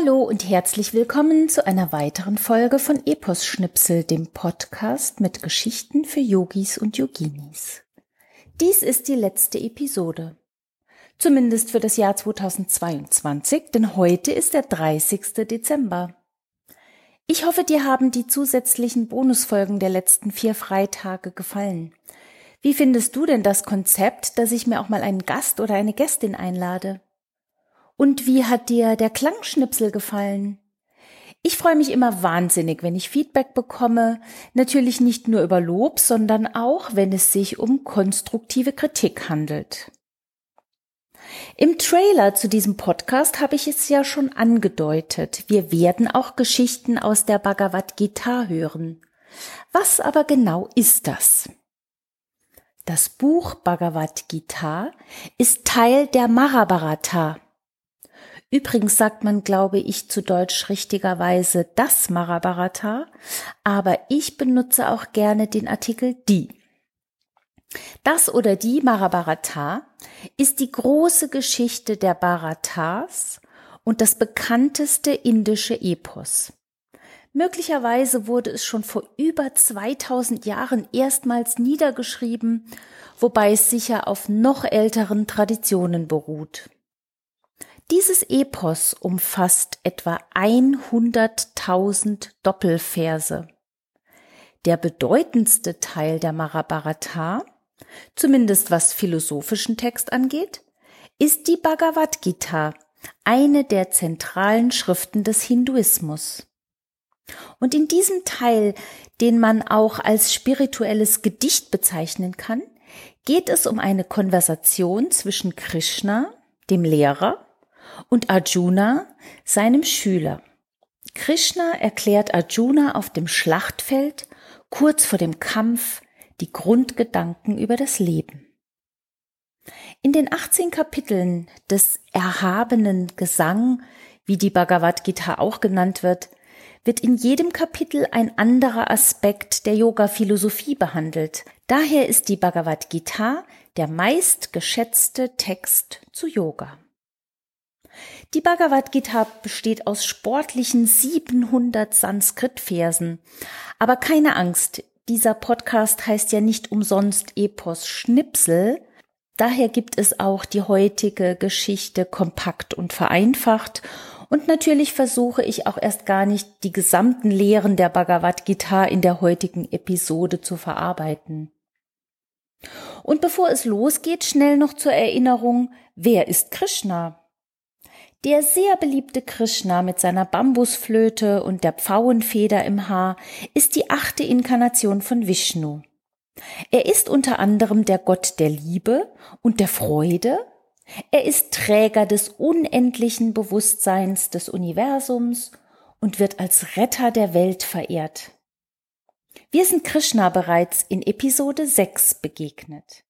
Hallo und herzlich willkommen zu einer weiteren Folge von Epos Schnipsel, dem Podcast mit Geschichten für Yogis und Yoginis. Dies ist die letzte Episode. Zumindest für das Jahr 2022, denn heute ist der 30. Dezember. Ich hoffe, dir haben die zusätzlichen Bonusfolgen der letzten vier Freitage gefallen. Wie findest du denn das Konzept, dass ich mir auch mal einen Gast oder eine Gästin einlade? Und wie hat dir der Klangschnipsel gefallen? Ich freue mich immer wahnsinnig, wenn ich Feedback bekomme, natürlich nicht nur über Lob, sondern auch, wenn es sich um konstruktive Kritik handelt. Im Trailer zu diesem Podcast habe ich es ja schon angedeutet. Wir werden auch Geschichten aus der Bhagavad Gita hören. Was aber genau ist das? Das Buch Bhagavad Gita ist Teil der Mahabharata, Übrigens sagt man, glaube ich, zu Deutsch richtigerweise das Mahabharata, aber ich benutze auch gerne den Artikel die. Das oder die Mahabharata ist die große Geschichte der Bharatas und das bekannteste indische Epos. Möglicherweise wurde es schon vor über 2000 Jahren erstmals niedergeschrieben, wobei es sicher auf noch älteren Traditionen beruht. Dieses Epos umfasst etwa 100.000 Doppelverse. Der bedeutendste Teil der Mahabharata, zumindest was philosophischen Text angeht, ist die Bhagavad Gita, eine der zentralen Schriften des Hinduismus. Und in diesem Teil, den man auch als spirituelles Gedicht bezeichnen kann, geht es um eine Konversation zwischen Krishna, dem Lehrer, und Arjuna, seinem Schüler. Krishna erklärt Arjuna auf dem Schlachtfeld kurz vor dem Kampf die Grundgedanken über das Leben. In den 18 Kapiteln des erhabenen Gesang, wie die Bhagavad Gita auch genannt wird, wird in jedem Kapitel ein anderer Aspekt der Yoga-Philosophie behandelt. Daher ist die Bhagavad Gita der meistgeschätzte Text zu Yoga. Die Bhagavad Gita besteht aus sportlichen 700 Sanskrit-Versen. Aber keine Angst, dieser Podcast heißt ja nicht umsonst Epos Schnipsel. Daher gibt es auch die heutige Geschichte kompakt und vereinfacht. Und natürlich versuche ich auch erst gar nicht die gesamten Lehren der Bhagavad Gita in der heutigen Episode zu verarbeiten. Und bevor es losgeht, schnell noch zur Erinnerung, wer ist Krishna? Der sehr beliebte Krishna mit seiner Bambusflöte und der Pfauenfeder im Haar ist die achte Inkarnation von Vishnu. Er ist unter anderem der Gott der Liebe und der Freude. Er ist Träger des unendlichen Bewusstseins des Universums und wird als Retter der Welt verehrt. Wir sind Krishna bereits in Episode 6 begegnet.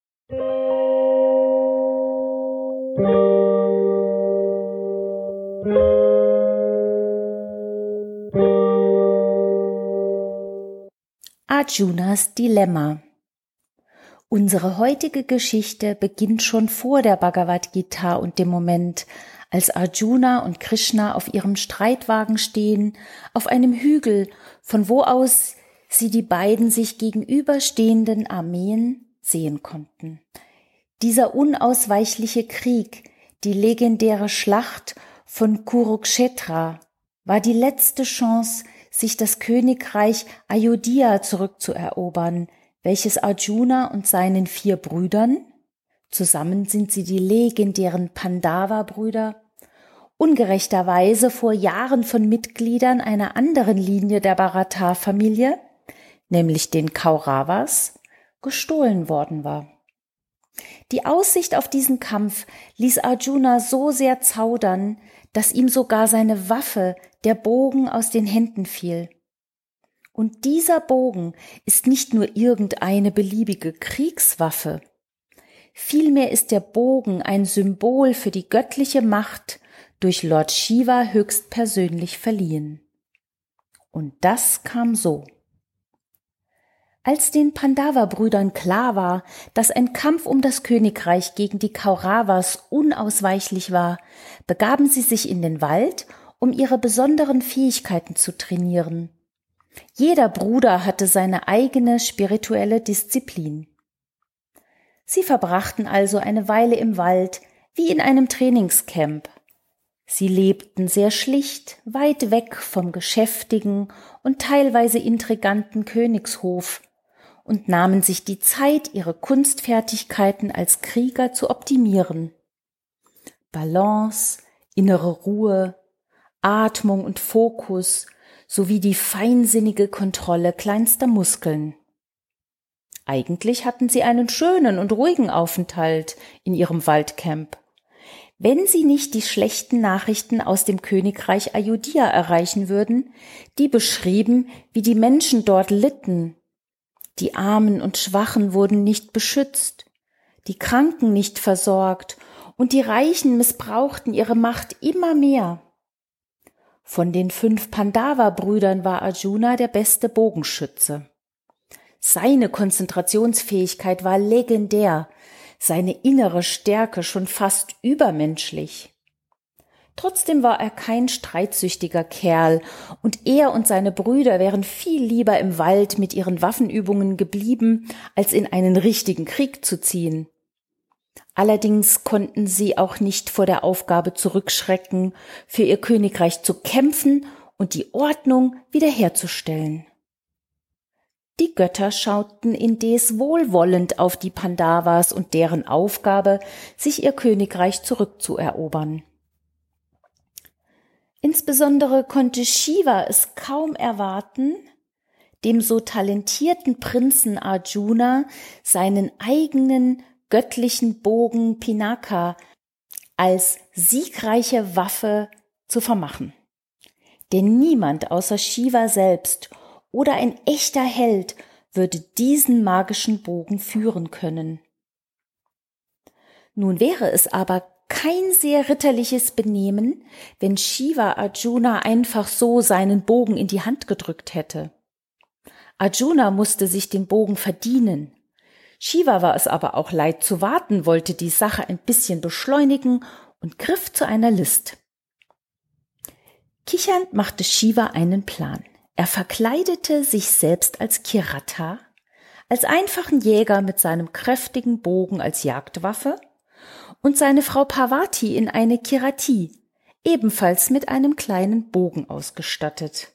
Arjunas Dilemma Unsere heutige Geschichte beginnt schon vor der Bhagavad Gita und dem Moment, als Arjuna und Krishna auf ihrem Streitwagen stehen, auf einem Hügel, von wo aus sie die beiden sich gegenüberstehenden Armeen sehen konnten. Dieser unausweichliche Krieg, die legendäre Schlacht von Kurukshetra war die letzte Chance, sich das Königreich Ayodhya zurückzuerobern, welches Arjuna und seinen vier Brüdern, zusammen sind sie die legendären Pandava-Brüder, ungerechterweise vor Jahren von Mitgliedern einer anderen Linie der Bharata-Familie, nämlich den Kauravas, gestohlen worden war. Die Aussicht auf diesen Kampf ließ Arjuna so sehr zaudern, dass ihm sogar seine Waffe, der Bogen, aus den Händen fiel. Und dieser Bogen ist nicht nur irgendeine beliebige Kriegswaffe. Vielmehr ist der Bogen ein Symbol für die göttliche Macht durch Lord Shiva höchstpersönlich verliehen. Und das kam so. Als den Pandava-Brüdern klar war, dass ein Kampf um das Königreich gegen die Kauravas unausweichlich war, begaben sie sich in den Wald, um ihre besonderen Fähigkeiten zu trainieren. Jeder Bruder hatte seine eigene spirituelle Disziplin. Sie verbrachten also eine Weile im Wald, wie in einem Trainingscamp. Sie lebten sehr schlicht, weit weg vom geschäftigen und teilweise intriganten Königshof und nahmen sich die Zeit, ihre Kunstfertigkeiten als Krieger zu optimieren. Balance, innere Ruhe, Atmung und Fokus sowie die feinsinnige Kontrolle kleinster Muskeln. Eigentlich hatten sie einen schönen und ruhigen Aufenthalt in ihrem Waldcamp. Wenn sie nicht die schlechten Nachrichten aus dem Königreich Ayodhya erreichen würden, die beschrieben, wie die Menschen dort litten. Die Armen und Schwachen wurden nicht beschützt, die Kranken nicht versorgt und die Reichen missbrauchten ihre Macht immer mehr. Von den fünf Pandava-Brüdern war Arjuna der beste Bogenschütze. Seine Konzentrationsfähigkeit war legendär, seine innere Stärke schon fast übermenschlich. Trotzdem war er kein streitsüchtiger Kerl, und er und seine Brüder wären viel lieber im Wald mit ihren Waffenübungen geblieben, als in einen richtigen Krieg zu ziehen. Allerdings konnten sie auch nicht vor der Aufgabe zurückschrecken, für ihr Königreich zu kämpfen und die Ordnung wiederherzustellen. Die Götter schauten indes wohlwollend auf die Pandavas und deren Aufgabe, sich ihr Königreich zurückzuerobern. Insbesondere konnte Shiva es kaum erwarten, dem so talentierten Prinzen Arjuna seinen eigenen göttlichen Bogen Pinaka als siegreiche Waffe zu vermachen. Denn niemand außer Shiva selbst oder ein echter Held würde diesen magischen Bogen führen können. Nun wäre es aber kein sehr ritterliches Benehmen, wenn Shiva Arjuna einfach so seinen Bogen in die Hand gedrückt hätte. Arjuna musste sich den Bogen verdienen. Shiva war es aber auch leid zu warten, wollte die Sache ein bisschen beschleunigen und griff zu einer List. Kichernd machte Shiva einen Plan. Er verkleidete sich selbst als Kirata, als einfachen Jäger mit seinem kräftigen Bogen als Jagdwaffe und seine Frau Parvati in eine Kirati, ebenfalls mit einem kleinen Bogen ausgestattet.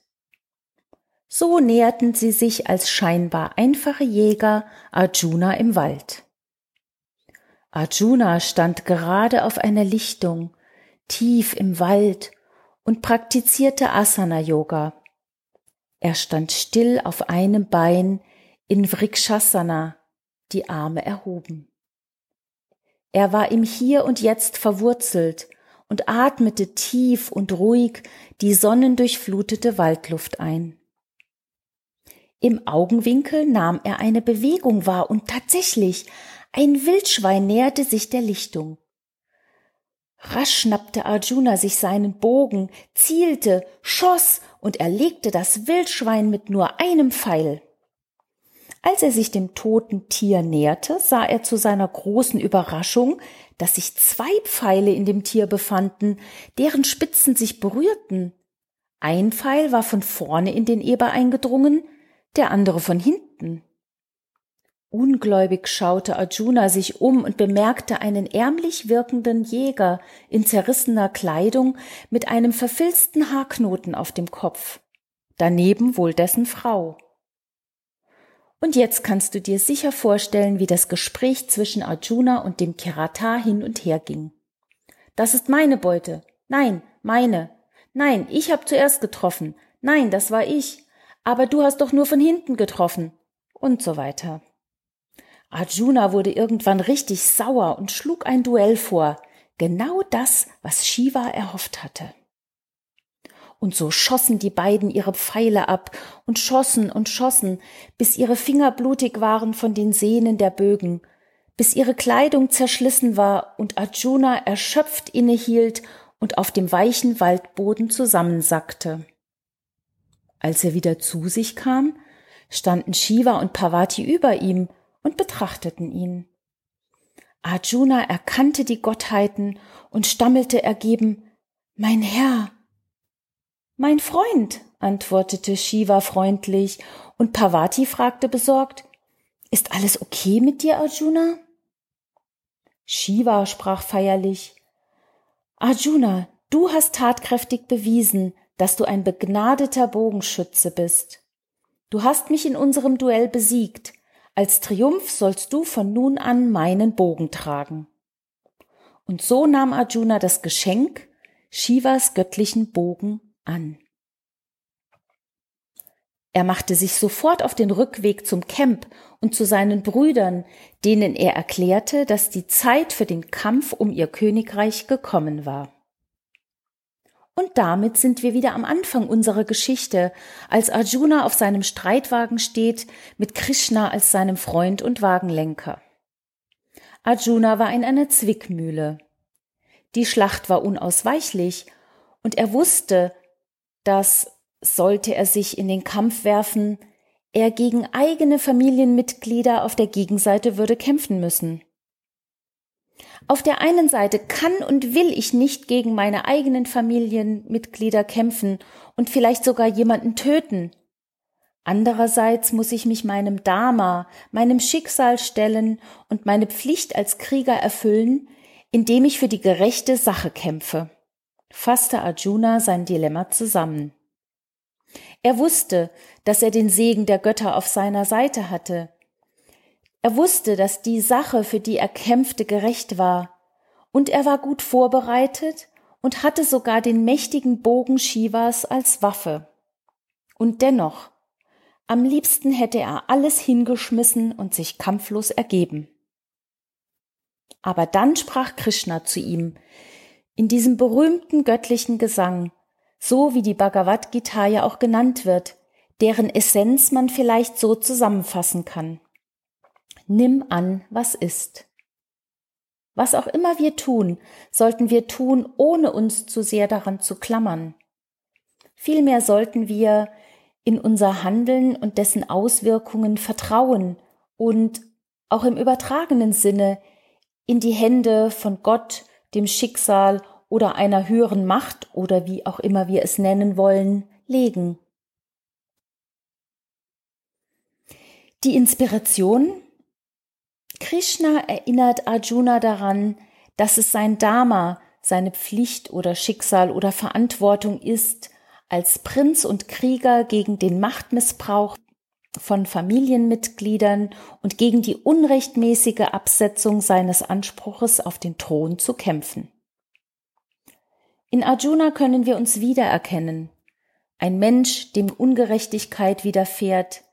So näherten sie sich als scheinbar einfache Jäger Arjuna im Wald. Arjuna stand gerade auf einer Lichtung, tief im Wald und praktizierte Asana-Yoga. Er stand still auf einem Bein in Vrikshasana, die Arme erhoben. Er war im Hier und Jetzt verwurzelt und atmete tief und ruhig die sonnendurchflutete Waldluft ein. Im Augenwinkel nahm er eine Bewegung wahr und tatsächlich ein Wildschwein näherte sich der Lichtung. Rasch schnappte Arjuna sich seinen Bogen, zielte, schoss und erlegte das Wildschwein mit nur einem Pfeil. Als er sich dem toten Tier näherte, sah er zu seiner großen Überraschung, dass sich zwei Pfeile in dem Tier befanden, deren Spitzen sich berührten. Ein Pfeil war von vorne in den Eber eingedrungen, der andere von hinten. Ungläubig schaute Arjuna sich um und bemerkte einen ärmlich wirkenden Jäger in zerrissener Kleidung mit einem verfilzten Haarknoten auf dem Kopf. Daneben wohl dessen Frau. Und jetzt kannst du dir sicher vorstellen, wie das Gespräch zwischen Arjuna und dem Kirata hin und her ging. Das ist meine Beute. Nein, meine. Nein, ich hab zuerst getroffen. Nein, das war ich. Aber du hast doch nur von hinten getroffen. Und so weiter. Arjuna wurde irgendwann richtig sauer und schlug ein Duell vor. Genau das, was Shiva erhofft hatte. Und so schossen die beiden ihre Pfeile ab und schossen und schossen, bis ihre Finger blutig waren von den Sehnen der Bögen, bis ihre Kleidung zerschlissen war und Arjuna erschöpft innehielt und auf dem weichen Waldboden zusammensackte. Als er wieder zu sich kam, standen Shiva und Parvati über ihm und betrachteten ihn. Arjuna erkannte die Gottheiten und stammelte ergeben Mein Herr. Mein Freund, antwortete Shiva freundlich, und Parvati fragte besorgt Ist alles okay mit dir, Arjuna? Shiva sprach feierlich Arjuna, du hast tatkräftig bewiesen, dass du ein begnadeter Bogenschütze bist. Du hast mich in unserem Duell besiegt, als Triumph sollst du von nun an meinen Bogen tragen. Und so nahm Arjuna das Geschenk, Shivas göttlichen Bogen, an. Er machte sich sofort auf den Rückweg zum Camp und zu seinen Brüdern, denen er erklärte, dass die Zeit für den Kampf um ihr Königreich gekommen war. Und damit sind wir wieder am Anfang unserer Geschichte, als Arjuna auf seinem Streitwagen steht, mit Krishna als seinem Freund und Wagenlenker. Arjuna war in einer Zwickmühle. Die Schlacht war unausweichlich, und er wusste, dass, sollte er sich in den Kampf werfen, er gegen eigene Familienmitglieder auf der Gegenseite würde kämpfen müssen. Auf der einen Seite kann und will ich nicht gegen meine eigenen Familienmitglieder kämpfen und vielleicht sogar jemanden töten. Andererseits muss ich mich meinem Dharma, meinem Schicksal stellen und meine Pflicht als Krieger erfüllen, indem ich für die gerechte Sache kämpfe, fasste Arjuna sein Dilemma zusammen. Er wusste, dass er den Segen der Götter auf seiner Seite hatte, er wusste, dass die Sache, für die er kämpfte, gerecht war, und er war gut vorbereitet und hatte sogar den mächtigen Bogen Shivas als Waffe. Und dennoch, am liebsten hätte er alles hingeschmissen und sich kampflos ergeben. Aber dann sprach Krishna zu ihm, in diesem berühmten göttlichen Gesang, so wie die Bhagavad Gita ja auch genannt wird, deren Essenz man vielleicht so zusammenfassen kann. Nimm an, was ist. Was auch immer wir tun, sollten wir tun, ohne uns zu sehr daran zu klammern. Vielmehr sollten wir in unser Handeln und dessen Auswirkungen vertrauen und auch im übertragenen Sinne in die Hände von Gott, dem Schicksal oder einer höheren Macht oder wie auch immer wir es nennen wollen, legen. Die Inspiration Krishna erinnert Arjuna daran, dass es sein Dharma, seine Pflicht oder Schicksal oder Verantwortung ist, als Prinz und Krieger gegen den Machtmissbrauch von Familienmitgliedern und gegen die unrechtmäßige Absetzung seines Anspruches auf den Thron zu kämpfen. In Arjuna können wir uns wiedererkennen. Ein Mensch, dem Ungerechtigkeit widerfährt,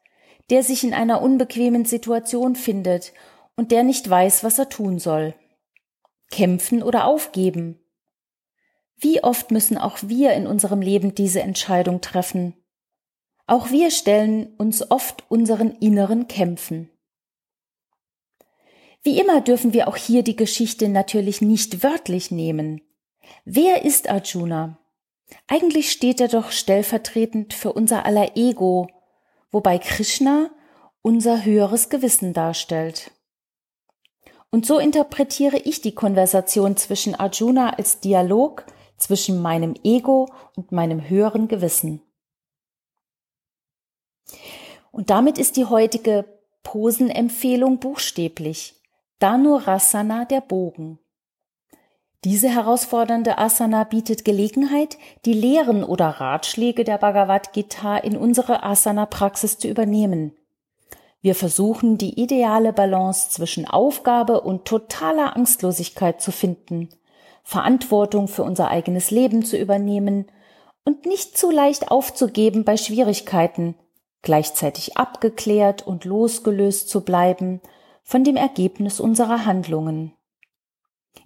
der sich in einer unbequemen Situation findet und der nicht weiß, was er tun soll. Kämpfen oder aufgeben. Wie oft müssen auch wir in unserem Leben diese Entscheidung treffen? Auch wir stellen uns oft unseren inneren Kämpfen. Wie immer dürfen wir auch hier die Geschichte natürlich nicht wörtlich nehmen. Wer ist Arjuna? Eigentlich steht er doch stellvertretend für unser aller Ego, wobei Krishna unser höheres Gewissen darstellt. Und so interpretiere ich die Konversation zwischen Arjuna als Dialog zwischen meinem Ego und meinem höheren Gewissen. Und damit ist die heutige Posenempfehlung buchstäblich. Dhanurasana der Bogen. Diese herausfordernde Asana bietet Gelegenheit, die Lehren oder Ratschläge der Bhagavad Gita in unsere Asana-Praxis zu übernehmen. Wir versuchen, die ideale Balance zwischen Aufgabe und totaler Angstlosigkeit zu finden, Verantwortung für unser eigenes Leben zu übernehmen und nicht zu leicht aufzugeben bei Schwierigkeiten, gleichzeitig abgeklärt und losgelöst zu bleiben von dem Ergebnis unserer Handlungen.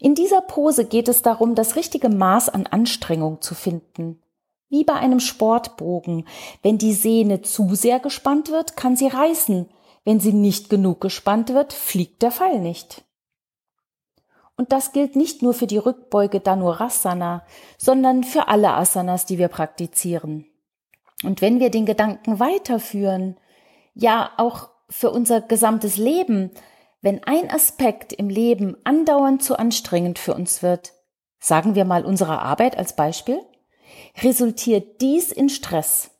In dieser Pose geht es darum, das richtige Maß an Anstrengung zu finden. Wie bei einem Sportbogen. Wenn die Sehne zu sehr gespannt wird, kann sie reißen. Wenn sie nicht genug gespannt wird, fliegt der Pfeil nicht. Und das gilt nicht nur für die Rückbeuge Dhanurasana, sondern für alle Asanas, die wir praktizieren. Und wenn wir den Gedanken weiterführen, ja auch für unser gesamtes Leben, wenn ein Aspekt im Leben andauernd zu anstrengend für uns wird, sagen wir mal unsere Arbeit als Beispiel, resultiert dies in Stress.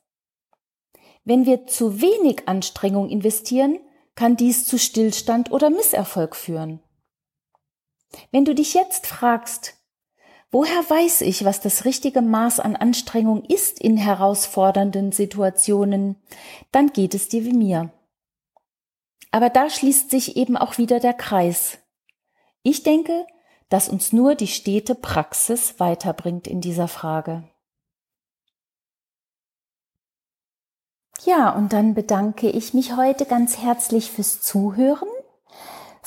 Wenn wir zu wenig Anstrengung investieren, kann dies zu Stillstand oder Misserfolg führen. Wenn du dich jetzt fragst, woher weiß ich, was das richtige Maß an Anstrengung ist in herausfordernden Situationen, dann geht es dir wie mir. Aber da schließt sich eben auch wieder der Kreis. Ich denke, dass uns nur die stete Praxis weiterbringt in dieser Frage. Ja, und dann bedanke ich mich heute ganz herzlich fürs Zuhören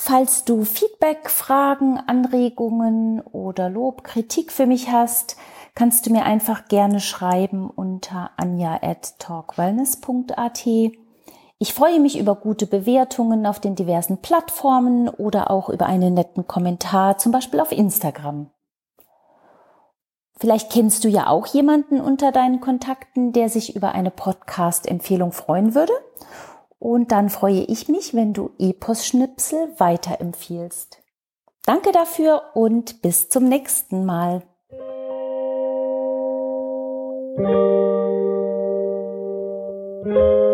Falls du Feedback, Fragen, Anregungen oder Lob, Kritik für mich hast, kannst du mir einfach gerne schreiben unter anja at talkwellness.at. Ich freue mich über gute Bewertungen auf den diversen Plattformen oder auch über einen netten Kommentar, zum Beispiel auf Instagram. Vielleicht kennst du ja auch jemanden unter deinen Kontakten, der sich über eine Podcast-Empfehlung freuen würde und dann freue ich mich, wenn du Epos-Schnipsel weiterempfiehlst. Danke dafür und bis zum nächsten Mal. Musik